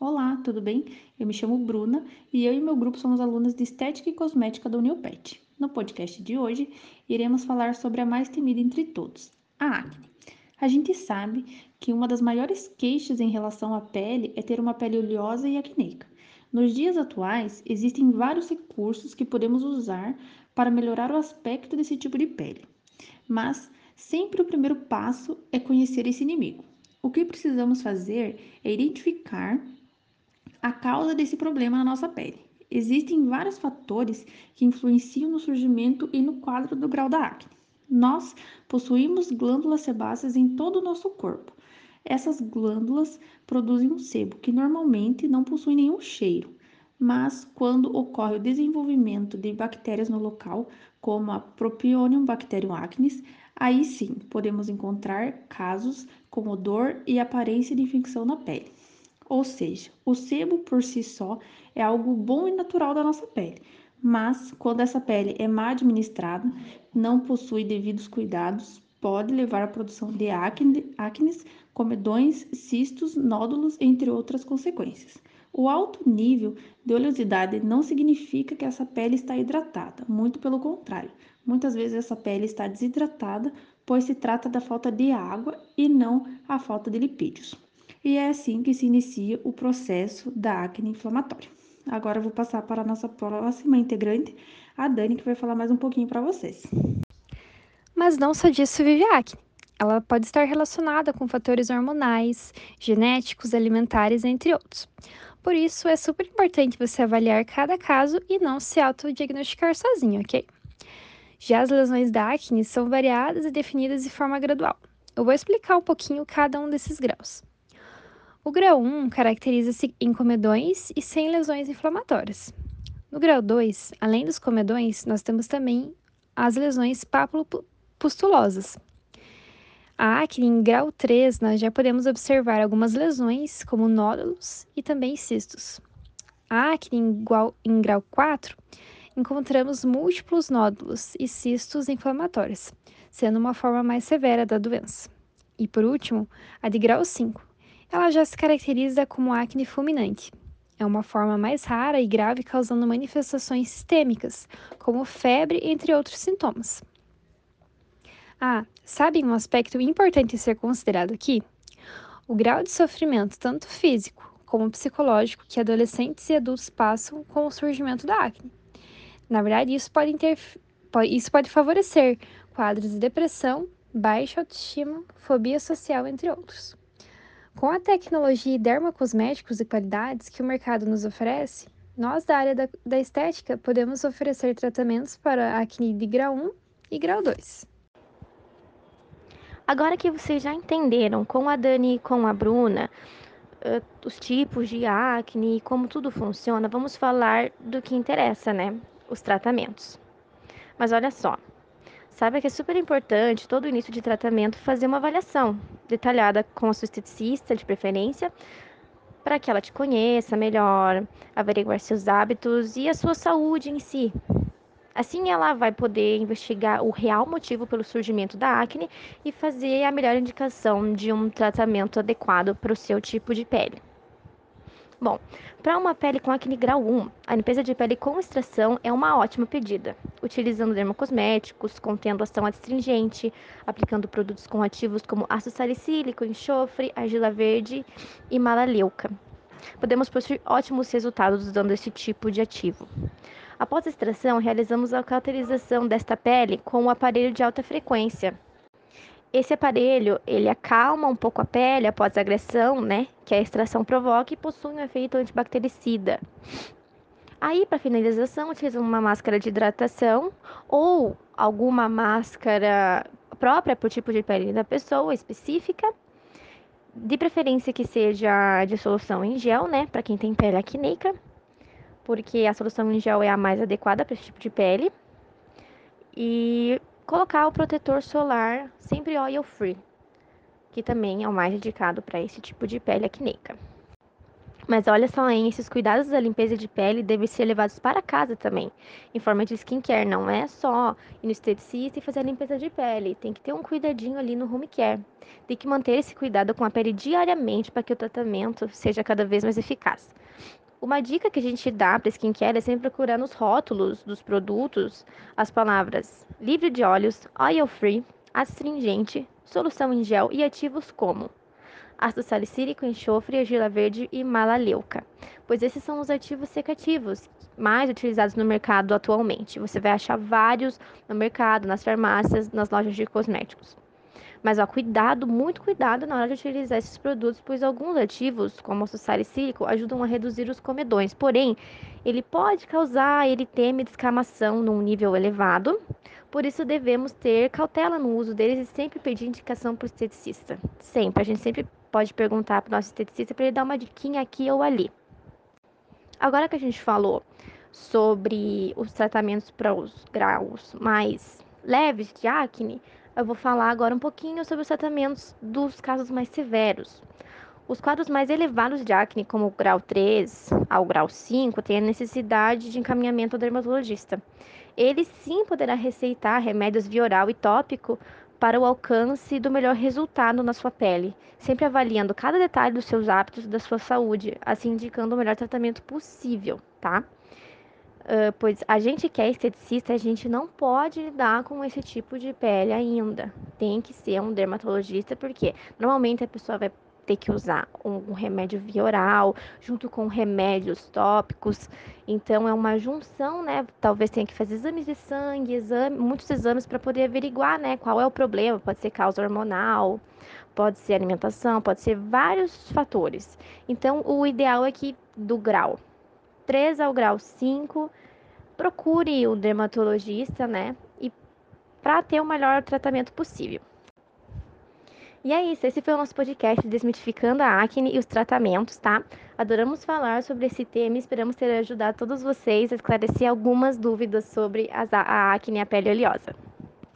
Olá, tudo bem? Eu me chamo Bruna e eu e meu grupo somos alunas de Estética e Cosmética da Unilpet. No podcast de hoje, iremos falar sobre a mais temida entre todos, a acne. A gente sabe que uma das maiores queixas em relação à pele é ter uma pele oleosa e acneica. Nos dias atuais, existem vários recursos que podemos usar para melhorar o aspecto desse tipo de pele. Mas sempre o primeiro passo é conhecer esse inimigo. O que precisamos fazer é identificar a causa desse problema na nossa pele. Existem vários fatores que influenciam no surgimento e no quadro do grau da acne. Nós possuímos glândulas sebáceas em todo o nosso corpo. Essas glândulas produzem um sebo que normalmente não possui nenhum cheiro, mas quando ocorre o desenvolvimento de bactérias no local, como a Propionibacterium bacterium acnes, aí sim podemos encontrar casos como dor e aparência de infecção na pele. Ou seja, o sebo por si só é algo bom e natural da nossa pele, mas quando essa pele é mal administrada, não possui devidos cuidados, pode levar à produção de acne, acnes, comedões, cistos, nódulos, entre outras consequências. O alto nível de oleosidade não significa que essa pele está hidratada, muito pelo contrário. Muitas vezes essa pele está desidratada, pois se trata da falta de água e não a falta de lipídios e é assim que se inicia o processo da acne inflamatória. Agora eu vou passar para a nossa próxima integrante, a Dani, que vai falar mais um pouquinho para vocês. Mas não só disso vive a acne. Ela pode estar relacionada com fatores hormonais, genéticos, alimentares, entre outros. Por isso, é super importante você avaliar cada caso e não se autodiagnosticar sozinho, ok? Já as lesões da acne são variadas e definidas de forma gradual. Eu vou explicar um pouquinho cada um desses graus. O grau 1 caracteriza-se em comedões e sem lesões inflamatórias. No grau 2, além dos comedões, nós temos também as lesões papulopustulosas. A acne em grau 3, nós já podemos observar algumas lesões, como nódulos e também cistos. A acne em, igual, em grau 4, encontramos múltiplos nódulos e cistos inflamatórios, sendo uma forma mais severa da doença. E por último, a de grau 5, ela já se caracteriza como acne fulminante. É uma forma mais rara e grave, causando manifestações sistêmicas, como febre, entre outros sintomas. Ah, sabem um aspecto importante a ser considerado aqui? O grau de sofrimento, tanto físico como psicológico, que adolescentes e adultos passam com o surgimento da acne. Na verdade, isso pode, isso pode favorecer quadros de depressão, baixa autoestima, fobia social, entre outros. Com a tecnologia e dermocosméticos e qualidades que o mercado nos oferece, nós da área da, da estética podemos oferecer tratamentos para acne de grau 1 e grau 2. Agora que vocês já entenderam com a Dani e com a Bruna uh, os tipos de acne e como tudo funciona, vamos falar do que interessa, né? Os tratamentos. Mas olha só, Saiba que é super importante, todo início de tratamento, fazer uma avaliação detalhada com a sua esteticista, de preferência, para que ela te conheça melhor, averiguar seus hábitos e a sua saúde em si. Assim, ela vai poder investigar o real motivo pelo surgimento da acne e fazer a melhor indicação de um tratamento adequado para o seu tipo de pele. Bom, para uma pele com acne grau 1, a limpeza de pele com extração é uma ótima pedida, utilizando dermocosméticos, contendo ação astringente, aplicando produtos com ativos como ácido salicílico, enxofre, argila verde e malaleuca. Podemos possuir ótimos resultados usando esse tipo de ativo. Após a extração, realizamos a cauterização desta pele com um aparelho de alta frequência, esse aparelho, ele acalma um pouco a pele após a agressão, né, que a extração provoca e possui um efeito antibactericida. Aí, para finalização, utiliza uma máscara de hidratação ou alguma máscara própria para o tipo de pele da pessoa específica, de preferência que seja de solução em gel, né, para quem tem pele acneica, porque a solução em gel é a mais adequada para esse tipo de pele. E colocar o protetor solar sempre oil free, que também é o mais indicado para esse tipo de pele acneica. Mas olha só, hein? Esses cuidados da limpeza de pele devem ser levados para casa também, em forma de skincare. Não é só ir no esteticista e fazer a limpeza de pele. Tem que ter um cuidadinho ali no home care. Tem que manter esse cuidado com a pele diariamente para que o tratamento seja cada vez mais eficaz. Uma dica que a gente dá para skincare é sempre procurar nos rótulos dos produtos as palavras livre de óleos, oil free, astringente, solução em gel e ativos como ácido salicílico, enxofre, argila verde e malaleuca, pois esses são os ativos secativos mais utilizados no mercado atualmente. Você vai achar vários no mercado, nas farmácias, nas lojas de cosméticos. Mas ó, cuidado, muito cuidado na hora de utilizar esses produtos, pois alguns ativos, como o salicílico, ajudam a reduzir os comedões. Porém, ele pode causar eritema e descamação num nível elevado. Por isso devemos ter cautela no uso deles e sempre pedir indicação para o esteticista. Sempre, a gente sempre pode perguntar para o nosso esteticista para ele dar uma diquinha aqui ou ali. Agora que a gente falou sobre os tratamentos para os graus mais leves de acne, eu vou falar agora um pouquinho sobre os tratamentos dos casos mais severos. Os quadros mais elevados de acne, como o grau 3 ao grau 5, têm a necessidade de encaminhamento ao dermatologista. Ele sim poderá receitar remédios via oral e tópico para o alcance do melhor resultado na sua pele, sempre avaliando cada detalhe dos seus hábitos e da sua saúde, assim indicando o melhor tratamento possível, tá? Uh, pois a gente que é esteticista, a gente não pode lidar com esse tipo de pele ainda. Tem que ser um dermatologista, porque normalmente a pessoa vai ter que usar um, um remédio via oral, junto com remédios tópicos. Então, é uma junção, né? Talvez tenha que fazer exames de sangue, exame, muitos exames para poder averiguar, né? Qual é o problema. Pode ser causa hormonal, pode ser alimentação, pode ser vários fatores. Então, o ideal é que do grau 3 ao grau 5, procure o dermatologista, né? E para ter o melhor tratamento possível. E é isso, esse foi o nosso podcast Desmitificando a Acne e os Tratamentos, tá? Adoramos falar sobre esse tema e esperamos ter ajudado todos vocês a esclarecer algumas dúvidas sobre a acne e a pele oleosa.